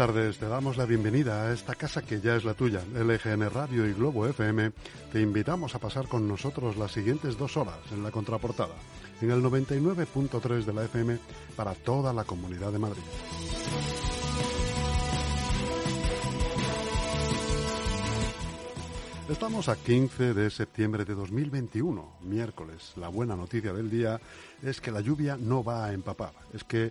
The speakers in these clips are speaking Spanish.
Tardes, te damos la bienvenida a esta casa que ya es la tuya. LGN Radio y Globo FM te invitamos a pasar con nosotros las siguientes dos horas en la contraportada, en el 99.3 de la FM para toda la comunidad de Madrid. Estamos a 15 de septiembre de 2021, miércoles. La buena noticia del día es que la lluvia no va a empapar. Es que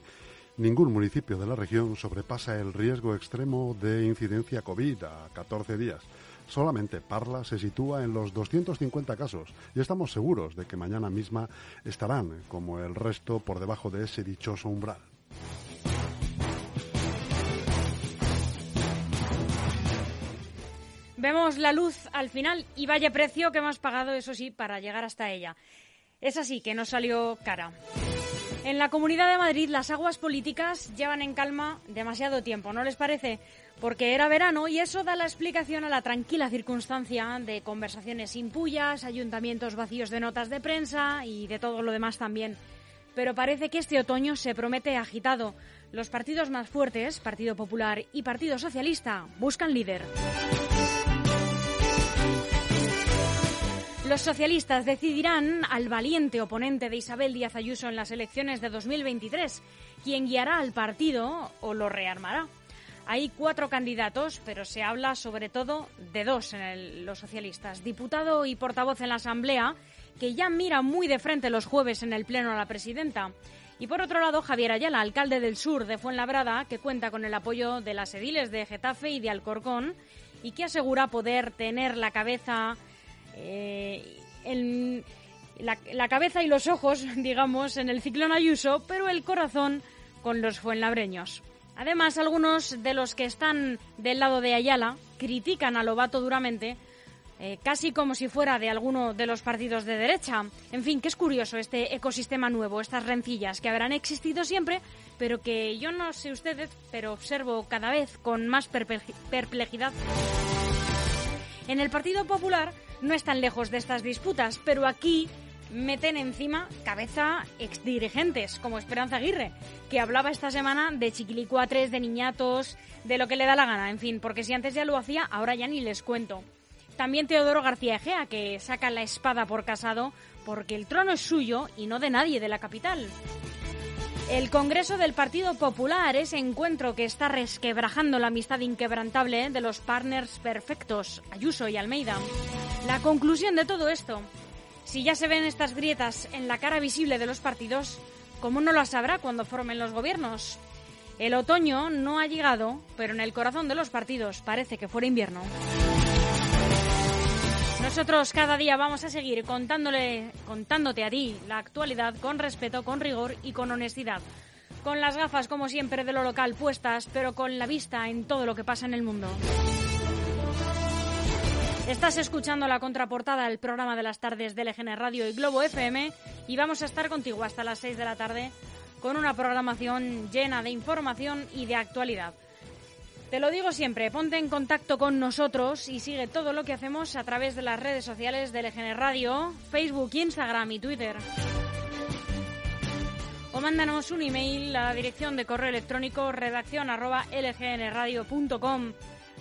ningún municipio de la región sobrepasa el riesgo extremo de incidencia COVID a 14 días. Solamente Parla se sitúa en los 250 casos y estamos seguros de que mañana misma estarán, como el resto, por debajo de ese dichoso umbral. Vemos la luz al final y vaya precio que hemos pagado, eso sí, para llegar hasta ella. Es así que nos salió cara. En la Comunidad de Madrid las aguas políticas llevan en calma demasiado tiempo, ¿no les parece? Porque era verano y eso da la explicación a la tranquila circunstancia de conversaciones sin pullas, ayuntamientos vacíos de notas de prensa y de todo lo demás también. Pero parece que este otoño se promete agitado. Los partidos más fuertes, Partido Popular y Partido Socialista, buscan líder. Los socialistas decidirán al valiente oponente de Isabel Díaz Ayuso en las elecciones de 2023, quien guiará al partido o lo rearmará. Hay cuatro candidatos, pero se habla sobre todo de dos en los socialistas, diputado y portavoz en la Asamblea, que ya mira muy de frente los jueves en el Pleno a la presidenta. Y por otro lado, Javier Ayala, alcalde del sur de Fuenlabrada, que cuenta con el apoyo de las ediles de Getafe y de Alcorcón y que asegura poder tener la cabeza eh, la, cabeza y los ojos, digamos, en el ciclón Ayuso, pero el corazón con los fuenlabreños. Además, algunos de los que están del lado de Ayala critican a Lobato duramente, eh, casi como si fuera de alguno de los partidos de derecha. En fin, que es curioso este ecosistema nuevo, estas rencillas que habrán existido siempre, pero que yo no sé ustedes, pero observo cada vez con más perplejidad. En el Partido Popular no están lejos de estas disputas, pero aquí meten encima cabeza exdirigentes, como Esperanza Aguirre, que hablaba esta semana de chiquilicuatres, de niñatos, de lo que le da la gana, en fin, porque si antes ya lo hacía, ahora ya ni les cuento. También Teodoro García Egea, que saca la espada por casado, porque el trono es suyo y no de nadie de la capital. El Congreso del Partido Popular, ese encuentro que está resquebrajando la amistad inquebrantable de los partners perfectos, Ayuso y Almeida. La conclusión de todo esto, si ya se ven estas grietas en la cara visible de los partidos, ¿cómo no lo sabrá cuando formen los gobiernos? El otoño no ha llegado, pero en el corazón de los partidos parece que fuera invierno. Nosotros cada día vamos a seguir contándole, contándote a ti la actualidad con respeto, con rigor y con honestidad. Con las gafas, como siempre, de lo local puestas, pero con la vista en todo lo que pasa en el mundo. Estás escuchando la contraportada del programa de las tardes de LGN Radio y Globo FM y vamos a estar contigo hasta las 6 de la tarde con una programación llena de información y de actualidad. Te lo digo siempre, ponte en contacto con nosotros y sigue todo lo que hacemos a través de las redes sociales de LGN Radio, Facebook, Instagram y Twitter. O mándanos un email a la dirección de correo electrónico redacción arroba lgnradio.com.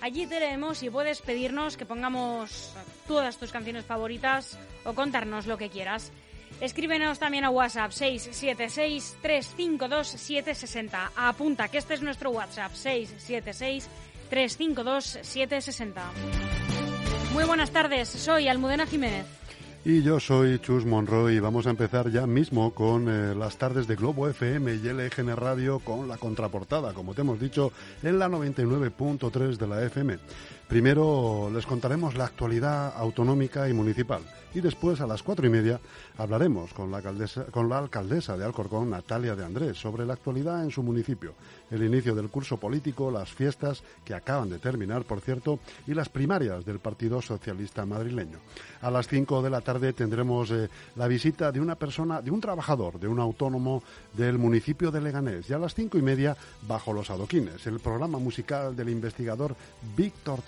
Allí te leemos y puedes pedirnos que pongamos todas tus canciones favoritas o contarnos lo que quieras. Escríbenos también a WhatsApp 676-352-760. Apunta que este es nuestro WhatsApp 676-352-760. Muy buenas tardes, soy Almudena Jiménez. Y yo soy Chus Monroy vamos a empezar ya mismo con eh, las tardes de Globo FM y LGN Radio con la contraportada, como te hemos dicho, en la 99.3 de la FM. Primero les contaremos la actualidad autonómica y municipal y después a las cuatro y media hablaremos con la, alcaldesa, con la alcaldesa de Alcorcón, Natalia de Andrés, sobre la actualidad en su municipio, el inicio del curso político, las fiestas que acaban de terminar, por cierto, y las primarias del Partido Socialista madrileño. A las cinco de la tarde tendremos eh, la visita de una persona, de un trabajador, de un autónomo del municipio de Leganés y a las cinco y media bajo los adoquines, el programa musical del investigador Víctor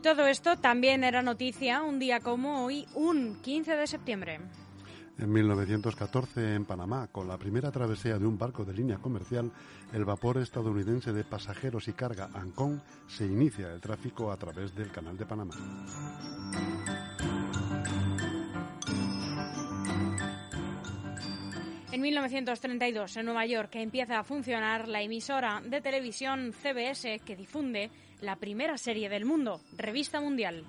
Y todo esto también era noticia un día como hoy, un 15 de septiembre. En 1914, en Panamá, con la primera travesía de un barco de línea comercial, el vapor estadounidense de pasajeros y carga Ancón se inicia el tráfico a través del Canal de Panamá. En 1932, en Nueva York, empieza a funcionar la emisora de televisión CBS que difunde la primera serie del mundo, Revista Mundial.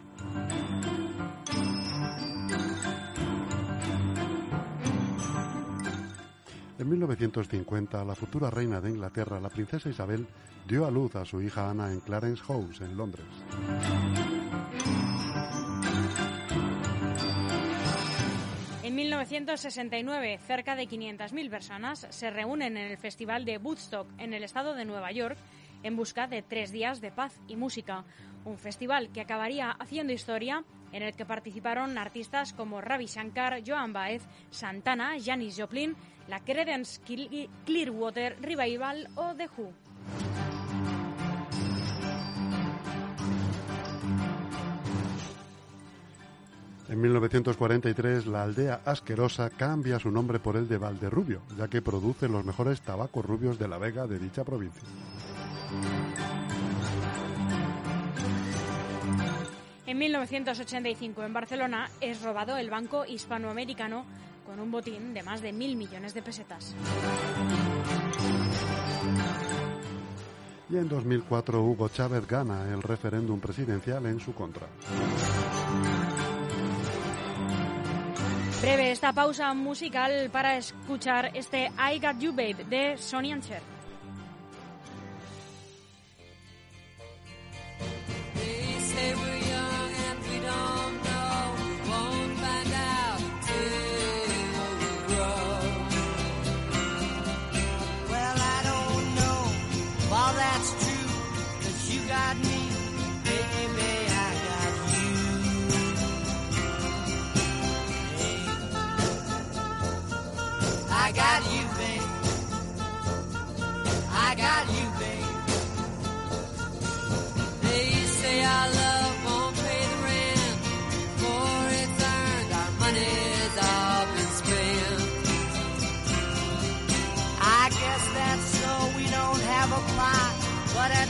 En 1950, la futura reina de Inglaterra, la princesa Isabel, dio a luz a su hija Ana en Clarence House, en Londres. En 1969, cerca de 500.000 personas se reúnen en el Festival de Woodstock en el estado de Nueva York en busca de tres días de paz y música. Un festival que acabaría haciendo historia en el que participaron artistas como Ravi Shankar, Joan Baez, Santana, Janis Joplin, la Creedence Clearwater Revival o The Who. En 1943, la aldea asquerosa cambia su nombre por el de Valderrubio, ya que produce los mejores tabacos rubios de la Vega de dicha provincia. En 1985, en Barcelona, es robado el Banco Hispanoamericano con un botín de más de mil millones de pesetas. Y en 2004, Hugo Chávez gana el referéndum presidencial en su contra. Breve esta pausa musical para escuchar este I Got You Babe de Sonny and got you, babe. They say our love won't pay the rent, for it's earned, our money's all been spent. I guess that's so we don't have a plot, but at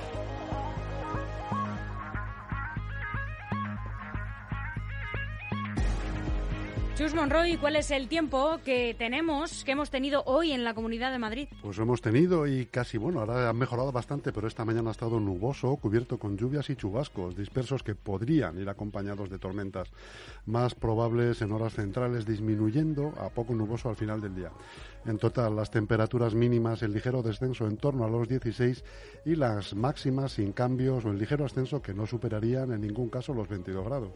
Chus Monroy, ¿cuál es el tiempo que tenemos, que hemos tenido hoy en la Comunidad de Madrid? Pues hemos tenido y casi, bueno, ahora ha mejorado bastante, pero esta mañana ha estado nuboso, cubierto con lluvias y chubascos dispersos que podrían ir acompañados de tormentas más probables en horas centrales, disminuyendo a poco nuboso al final del día. En total, las temperaturas mínimas en ligero descenso en torno a los 16 y las máximas sin cambios o en ligero ascenso que no superarían en ningún caso los 22 grados.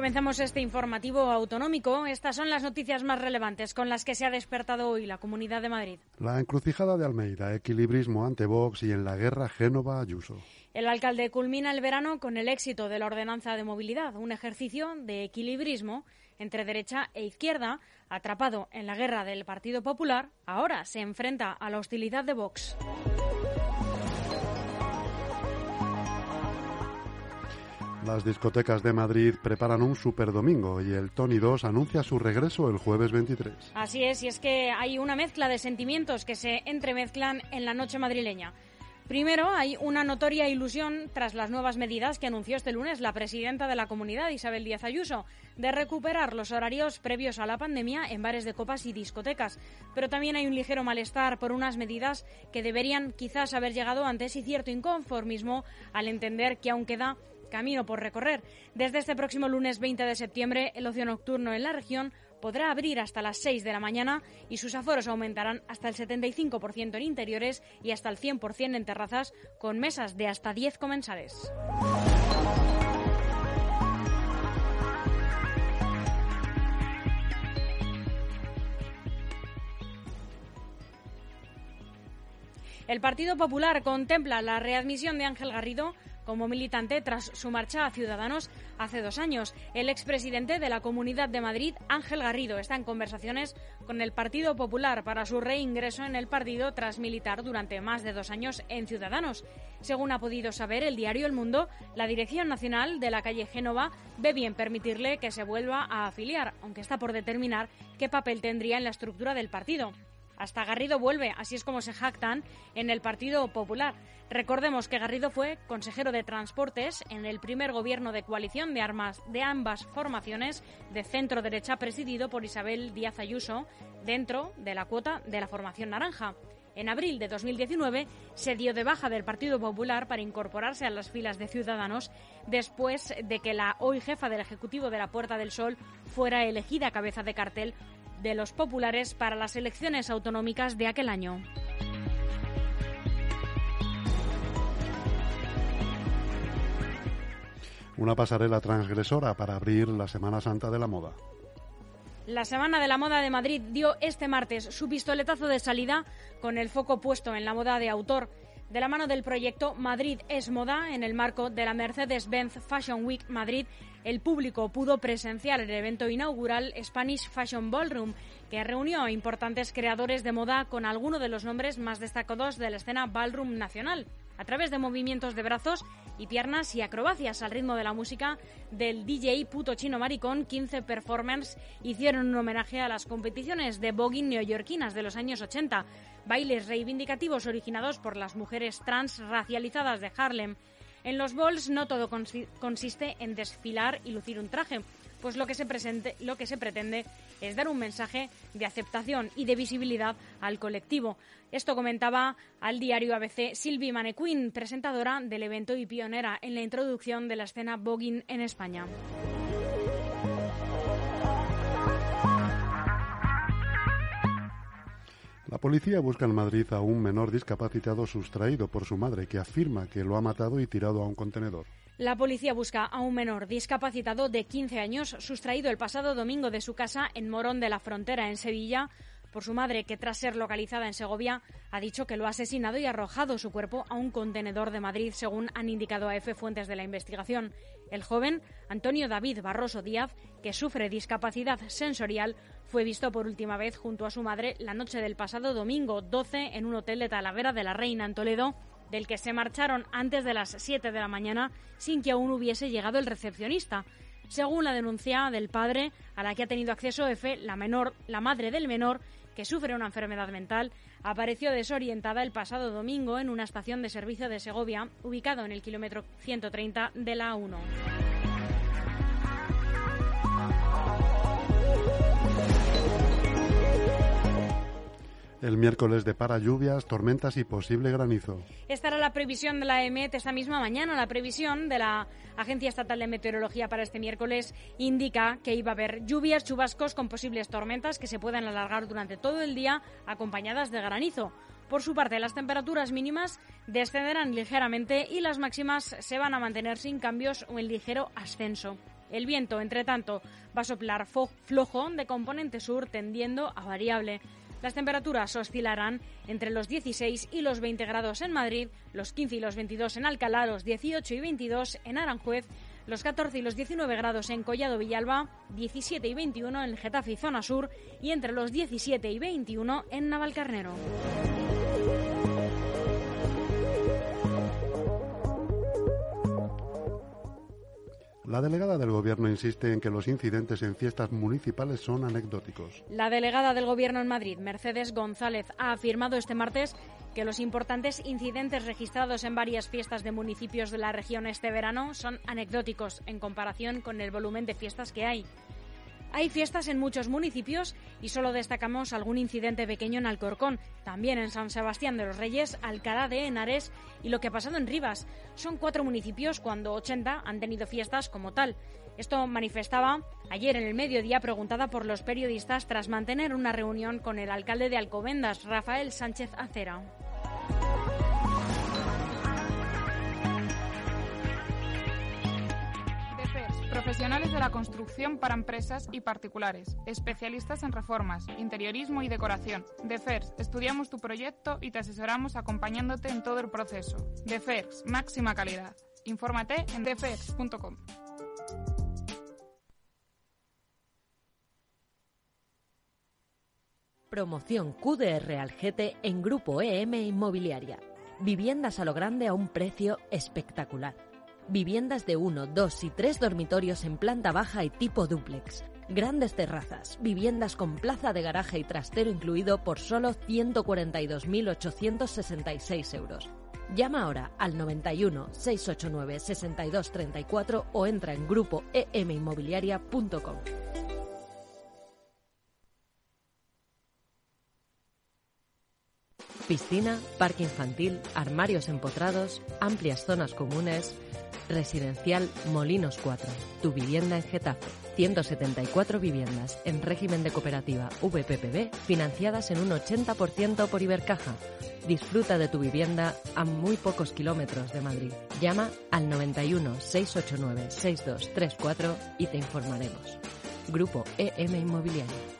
Comenzamos este informativo autonómico. Estas son las noticias más relevantes con las que se ha despertado hoy la Comunidad de Madrid. La encrucijada de Almeida, equilibrismo ante Vox y en la guerra Génova-Ayuso. El alcalde culmina el verano con el éxito de la ordenanza de movilidad, un ejercicio de equilibrismo entre derecha e izquierda, atrapado en la guerra del Partido Popular, ahora se enfrenta a la hostilidad de Vox. Las discotecas de Madrid preparan un superdomingo y el Tony 2 anuncia su regreso el jueves 23. Así es, y es que hay una mezcla de sentimientos que se entremezclan en la noche madrileña. Primero, hay una notoria ilusión tras las nuevas medidas que anunció este lunes la presidenta de la comunidad, Isabel Díaz Ayuso, de recuperar los horarios previos a la pandemia en bares de copas y discotecas. Pero también hay un ligero malestar por unas medidas que deberían quizás haber llegado antes y cierto inconformismo al entender que aún queda camino por recorrer. Desde este próximo lunes 20 de septiembre, el ocio nocturno en la región podrá abrir hasta las 6 de la mañana y sus aforos aumentarán hasta el 75% en interiores y hasta el 100% en terrazas con mesas de hasta 10 comensales. El Partido Popular contempla la readmisión de Ángel Garrido como militante tras su marcha a Ciudadanos hace dos años. El expresidente de la Comunidad de Madrid, Ángel Garrido, está en conversaciones con el Partido Popular para su reingreso en el partido tras militar durante más de dos años en Ciudadanos. Según ha podido saber el diario El Mundo, la Dirección Nacional de la calle Génova ve bien permitirle que se vuelva a afiliar, aunque está por determinar qué papel tendría en la estructura del partido. Hasta Garrido vuelve, así es como se jactan en el Partido Popular. Recordemos que Garrido fue consejero de Transportes en el primer gobierno de coalición de armas de ambas formaciones de centro derecha presidido por Isabel Díaz Ayuso dentro de la cuota de la formación naranja. En abril de 2019 se dio de baja del Partido Popular para incorporarse a las filas de Ciudadanos después de que la hoy jefa del Ejecutivo de la Puerta del Sol fuera elegida cabeza de cartel de los populares para las elecciones autonómicas de aquel año. Una pasarela transgresora para abrir la Semana Santa de la moda. La Semana de la Moda de Madrid dio este martes su pistoletazo de salida con el foco puesto en la moda de autor. De la mano del proyecto Madrid es Moda, en el marco de la Mercedes-Benz Fashion Week Madrid, el público pudo presenciar el evento inaugural Spanish Fashion Ballroom, que reunió a importantes creadores de moda con algunos de los nombres más destacados de la escena ballroom nacional, a través de movimientos de brazos y piernas y acrobacias al ritmo de la música del DJ Puto Chino Maricón. 15 performers hicieron un homenaje a las competiciones de voguing neoyorquinas de los años 80, bailes reivindicativos originados por las mujeres trans racializadas de Harlem. En los balls no todo consi- consiste en desfilar y lucir un traje, pues lo que, se presente, lo que se pretende es dar un mensaje de aceptación y de visibilidad al colectivo. Esto comentaba al diario ABC Sylvie Manequin, presentadora del evento y pionera en la introducción de la escena voguing en España. La policía busca en Madrid a un menor discapacitado sustraído por su madre que afirma que lo ha matado y tirado a un contenedor. La policía busca a un menor discapacitado de 15 años sustraído el pasado domingo de su casa en Morón de la Frontera, en Sevilla, por su madre, que tras ser localizada en Segovia ha dicho que lo ha asesinado y arrojado su cuerpo a un contenedor de Madrid, según han indicado a F fuentes de la investigación. El joven, Antonio David Barroso Díaz, que sufre discapacidad sensorial, fue visto por última vez junto a su madre la noche del pasado domingo 12 en un hotel de Talavera de la Reina en Toledo, del que se marcharon antes de las 7 de la mañana sin que aún hubiese llegado el recepcionista. Según la denuncia del padre, a la que ha tenido acceso F, la menor, la madre del menor, que sufre una enfermedad mental, apareció desorientada el pasado domingo en una estación de servicio de Segovia, ubicado en el kilómetro 130 de la A1. El miércoles depara lluvias, tormentas y posible granizo. Esta era la previsión de la EMET esta misma mañana. La previsión de la Agencia Estatal de Meteorología para este miércoles indica que iba a haber lluvias, chubascos con posibles tormentas que se puedan alargar durante todo el día acompañadas de granizo. Por su parte, las temperaturas mínimas descenderán ligeramente y las máximas se van a mantener sin cambios o en ligero ascenso. El viento, entre tanto, va a soplar flojo de componente sur tendiendo a variable. Las temperaturas oscilarán entre los 16 y los 20 grados en Madrid, los 15 y los 22 en Alcalá, los 18 y 22 en Aranjuez, los 14 y los 19 grados en Collado Villalba, 17 y 21 en Getafe y Zona Sur y entre los 17 y 21 en Navalcarnero. La delegada del Gobierno insiste en que los incidentes en fiestas municipales son anecdóticos. La delegada del Gobierno en Madrid, Mercedes González, ha afirmado este martes que los importantes incidentes registrados en varias fiestas de municipios de la región este verano son anecdóticos en comparación con el volumen de fiestas que hay. Hay fiestas en muchos municipios y solo destacamos algún incidente pequeño en Alcorcón, también en San Sebastián de los Reyes, Alcalá de Henares y lo que ha pasado en Rivas. Son cuatro municipios cuando 80 han tenido fiestas como tal. Esto manifestaba ayer en el mediodía preguntada por los periodistas tras mantener una reunión con el alcalde de Alcobendas, Rafael Sánchez Acera. Profesionales de la construcción para empresas y particulares, especialistas en reformas, interiorismo y decoración. DEFERS, estudiamos tu proyecto y te asesoramos acompañándote en todo el proceso. DEFERS, máxima calidad. Infórmate en defers.com. Promoción QDR Algete en Grupo EM Inmobiliaria. Viviendas a lo grande a un precio espectacular. Viviendas de 1, 2 y 3 dormitorios en planta baja y tipo dúplex. Grandes terrazas, viviendas con plaza de garaje y trastero incluido por solo 142.866 euros. Llama ahora al 91 689 6234 o entra en grupo eminmobiliaria.com. Piscina, parque infantil, armarios empotrados, amplias zonas comunes. Residencial Molinos 4. Tu vivienda en Getafe. 174 viviendas en régimen de cooperativa VPPB financiadas en un 80% por Ibercaja. Disfruta de tu vivienda a muy pocos kilómetros de Madrid. Llama al 91 689 6234 y te informaremos. Grupo EM Inmobiliario.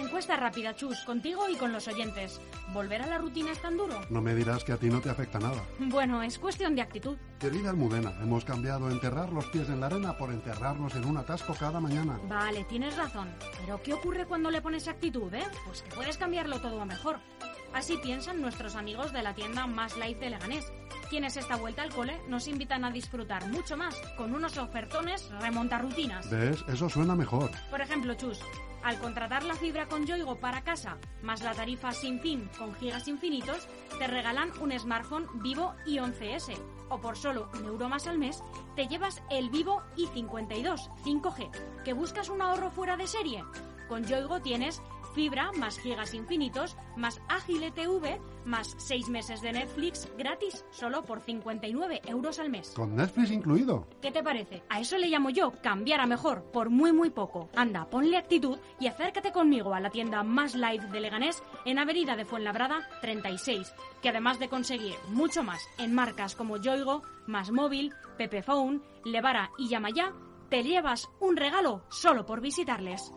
Encuesta rápida, Chus, contigo y con los oyentes. ¿Volver a la rutina es tan duro? No me dirás que a ti no te afecta nada. Bueno, es cuestión de actitud. Querida Almudena, hemos cambiado enterrar los pies en la arena por enterrarnos en un atasco cada mañana. Vale, tienes razón. Pero ¿qué ocurre cuando le pones actitud, eh? Pues que puedes cambiarlo todo a mejor. Así piensan nuestros amigos de la tienda Más Life de Leganés, quienes esta vuelta al cole nos invitan a disfrutar mucho más con unos ofertones remontarrutinas. ¿Ves? Eso suena mejor. Por ejemplo, Chus, al contratar la fibra con Yoigo para casa, más la tarifa sin fin con gigas infinitos, te regalan un smartphone Vivo i11S. O por solo un euro más al mes, te llevas el Vivo i52 5G. ¿Que buscas un ahorro fuera de serie? Con Yoigo tienes fibra, más gigas infinitos, más ágil TV, más 6 meses de Netflix gratis, solo por 59 euros al mes. Con Netflix incluido. ¿Qué te parece? A eso le llamo yo cambiar a mejor, por muy muy poco. Anda, ponle actitud y acércate conmigo a la tienda más live de Leganés en Avenida de Fuenlabrada 36, que además de conseguir mucho más en marcas como Yoigo, Más Móvil, Pepephone, Levara y Yamayá, te llevas un regalo solo por visitarles.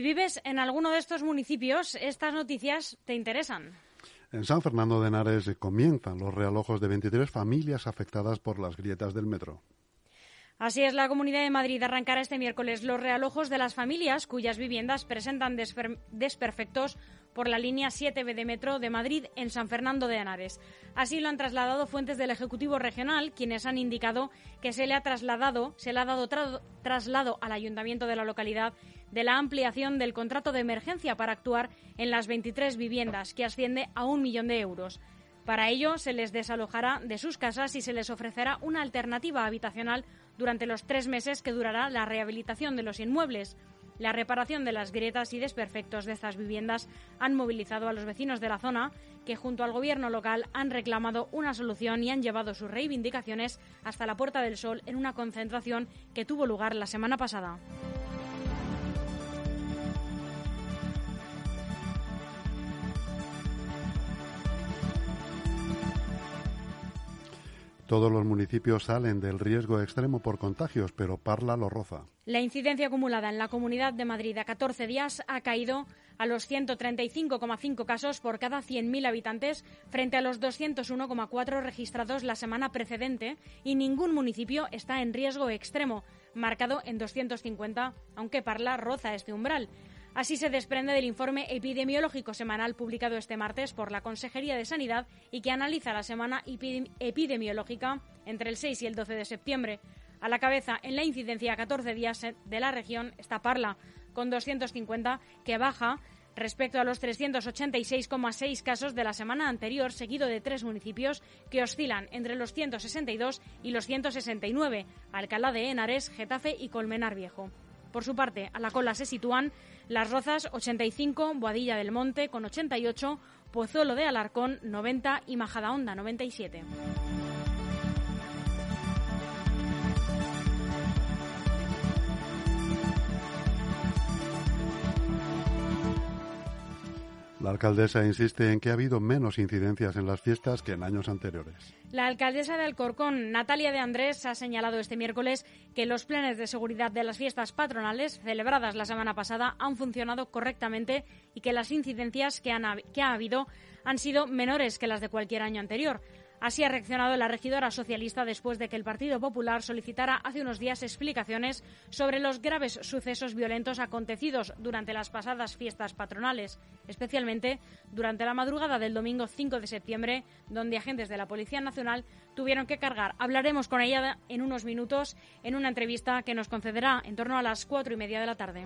Si vives en alguno de estos municipios, estas noticias te interesan. En San Fernando de Henares comienzan los realojos de 23 familias afectadas por las grietas del metro. Así es, la Comunidad de Madrid arrancará este miércoles los realojos de las familias cuyas viviendas presentan desper- desperfectos por la línea 7B de metro de Madrid en San Fernando de Henares. Así lo han trasladado fuentes del Ejecutivo Regional, quienes han indicado que se le ha trasladado, se le ha dado tra- traslado al Ayuntamiento de la localidad de la ampliación del contrato de emergencia para actuar en las 23 viviendas, que asciende a un millón de euros. Para ello, se les desalojará de sus casas y se les ofrecerá una alternativa habitacional durante los tres meses que durará la rehabilitación de los inmuebles. La reparación de las grietas y desperfectos de estas viviendas han movilizado a los vecinos de la zona, que junto al gobierno local han reclamado una solución y han llevado sus reivindicaciones hasta la Puerta del Sol en una concentración que tuvo lugar la semana pasada. Todos los municipios salen del riesgo extremo por contagios, pero Parla lo roza. La incidencia acumulada en la Comunidad de Madrid a 14 días ha caído a los 135,5 casos por cada 100.000 habitantes frente a los 201,4 registrados la semana precedente y ningún municipio está en riesgo extremo, marcado en 250, aunque Parla roza este umbral. Así se desprende del informe epidemiológico semanal publicado este martes por la Consejería de Sanidad y que analiza la semana epi- epidemiológica entre el 6 y el 12 de septiembre. A la cabeza en la incidencia a 14 días de la región está Parla, con 250, que baja respecto a los 386,6 casos de la semana anterior, seguido de tres municipios que oscilan entre los 162 y los 169, Alcalá de Henares, Getafe y Colmenar Viejo. Por su parte, a la cola se sitúan Las Rozas 85, Boadilla del Monte con 88, Pozuelo de Alarcón 90 y Majadahonda 97. La alcaldesa insiste en que ha habido menos incidencias en las fiestas que en años anteriores. La alcaldesa de Alcorcón, Natalia de Andrés, ha señalado este miércoles que los planes de seguridad de las fiestas patronales celebradas la semana pasada han funcionado correctamente y que las incidencias que, han que ha habido han sido menores que las de cualquier año anterior. Así ha reaccionado la regidora socialista después de que el Partido Popular solicitara hace unos días explicaciones sobre los graves sucesos violentos acontecidos durante las pasadas fiestas patronales, especialmente durante la madrugada del domingo 5 de septiembre, donde agentes de la Policía Nacional tuvieron que cargar. Hablaremos con ella en unos minutos en una entrevista que nos concederá en torno a las cuatro y media de la tarde.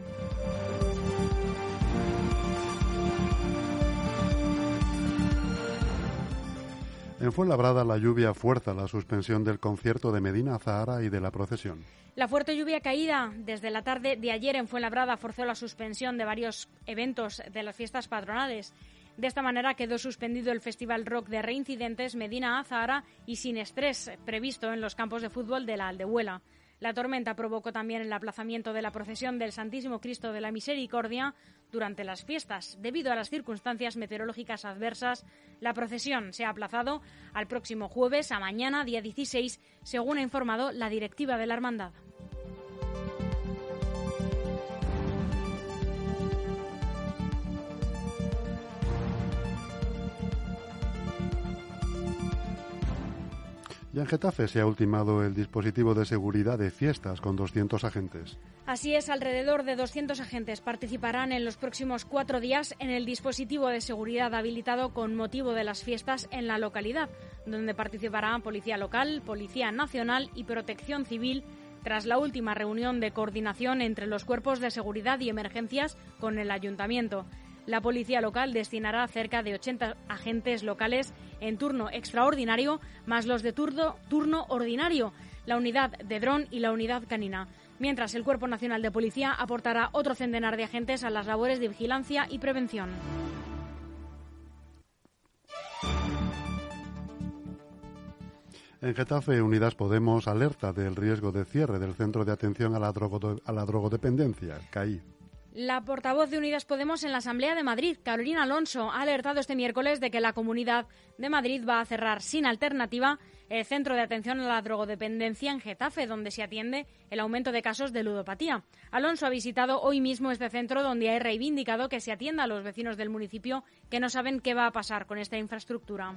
En Fuenlabrada la lluvia fuerza la suspensión del concierto de Medina Zahara y de la procesión. La fuerte lluvia caída desde la tarde de ayer en Fuenlabrada forzó la suspensión de varios eventos de las fiestas patronales. De esta manera quedó suspendido el Festival Rock de Reincidentes Medina Azahara y Sin Estrés, previsto en los campos de fútbol de la Aldehuela. La tormenta provocó también el aplazamiento de la procesión del Santísimo Cristo de la Misericordia durante las fiestas. Debido a las circunstancias meteorológicas adversas, la procesión se ha aplazado al próximo jueves, a mañana, día 16, según ha informado la directiva de la Hermandad. Y en Getafe se ha ultimado el dispositivo de seguridad de fiestas con 200 agentes. Así es, alrededor de 200 agentes participarán en los próximos cuatro días en el dispositivo de seguridad habilitado con motivo de las fiestas en la localidad, donde participarán Policía Local, Policía Nacional y Protección Civil tras la última reunión de coordinación entre los cuerpos de seguridad y emergencias con el ayuntamiento. La policía local destinará cerca de 80 agentes locales en turno extraordinario, más los de turno, turno ordinario, la unidad de dron y la unidad canina. Mientras el Cuerpo Nacional de Policía aportará otro centenar de agentes a las labores de vigilancia y prevención. En Getafe, Unidas Podemos alerta del riesgo de cierre del Centro de Atención a la, drogo- a la Drogodependencia, CAI. La portavoz de Unidas Podemos en la Asamblea de Madrid, Carolina Alonso, ha alertado este miércoles de que la Comunidad de Madrid va a cerrar sin alternativa el Centro de Atención a la Drogodependencia en Getafe, donde se atiende el aumento de casos de ludopatía. Alonso ha visitado hoy mismo este centro, donde ha reivindicado que se atienda a los vecinos del municipio que no saben qué va a pasar con esta infraestructura.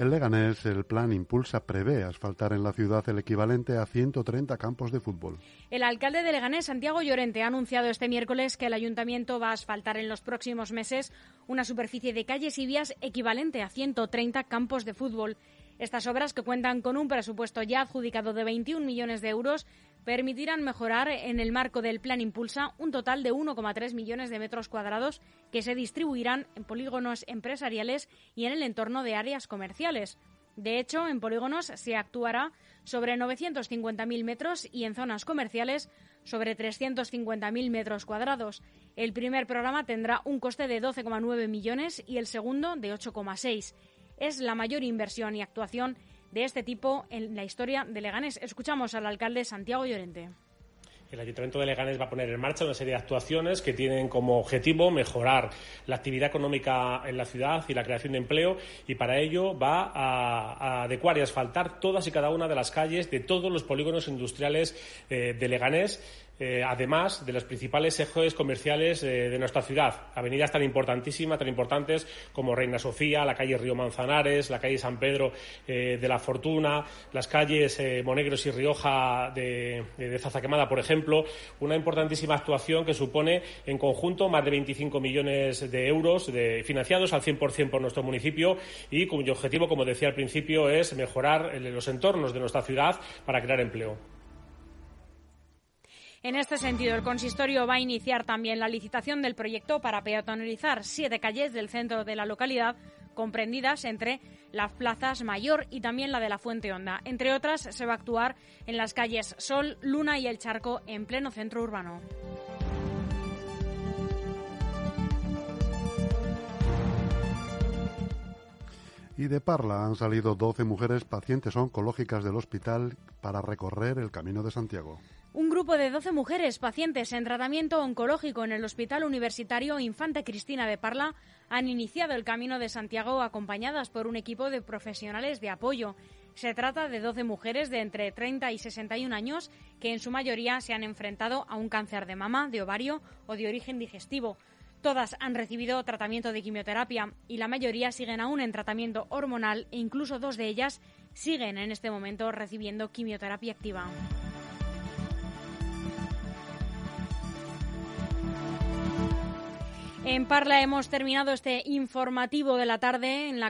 En Leganés, el plan Impulsa prevé asfaltar en la ciudad el equivalente a 130 campos de fútbol. El alcalde de Leganés, Santiago Llorente, ha anunciado este miércoles que el ayuntamiento va a asfaltar en los próximos meses una superficie de calles y vías equivalente a 130 campos de fútbol. Estas obras, que cuentan con un presupuesto ya adjudicado de 21 millones de euros, permitirán mejorar en el marco del Plan Impulsa un total de 1,3 millones de metros cuadrados que se distribuirán en polígonos empresariales y en el entorno de áreas comerciales. De hecho, en polígonos se actuará sobre 950.000 metros y en zonas comerciales sobre 350.000 metros cuadrados. El primer programa tendrá un coste de 12,9 millones y el segundo de 8,6. Es la mayor inversión y actuación de este tipo en la historia de Leganés. Escuchamos al alcalde Santiago Llorente. El Ayuntamiento de Leganés va a poner en marcha una serie de actuaciones que tienen como objetivo mejorar la actividad económica en la ciudad y la creación de empleo y para ello va a, adecuar y asfaltar todas y cada una de las calles de todos los polígonos industriales eh, de Leganés eh, además de los principales ejes comerciales eh, de nuestra ciudad. Avenidas tan importantísimas, tan importantes como Reina Sofía, la calle Río Manzanares, la calle San Pedro eh, de la Fortuna, las calles Monegros y Rioja de, de Zazaquemada, por ejemplo. Una importantísima actuación que supone en conjunto más de 25 millones de euros financiados al 100% por nuestro municipio y cuyo objetivo, como decía al principio, es mejorar los entornos de nuestra ciudad para crear empleo. En este sentido, el consistorio va a iniciar también la licitación del proyecto para peatonalizar siete calles del centro de la localidad, comprendidas entre las plazas Mayor y también la de la Fuente Honda. Entre otras, se va a actuar en las calles Sol, Luna y El Charco, en pleno centro urbano. Y de Parla han salido 12 mujeres pacientes oncológicas del hospital para recorrer el Camino de Santiago. Un grupo de 12 mujeres pacientes en tratamiento oncológico en el Hospital Universitario Infante Cristina de Parla han iniciado el Camino de Santiago acompañadas por un equipo de profesionales de apoyo. Se trata de 12 mujeres de entre 30 y 61 años que en su mayoría se han enfrentado a un cáncer de mama, de ovario o de origen digestivo. Todas han recibido tratamiento de quimioterapia y la mayoría siguen aún en tratamiento hormonal e incluso dos de ellas siguen en este momento recibiendo quimioterapia activa. En Parla hemos terminado este informativo de la tarde en la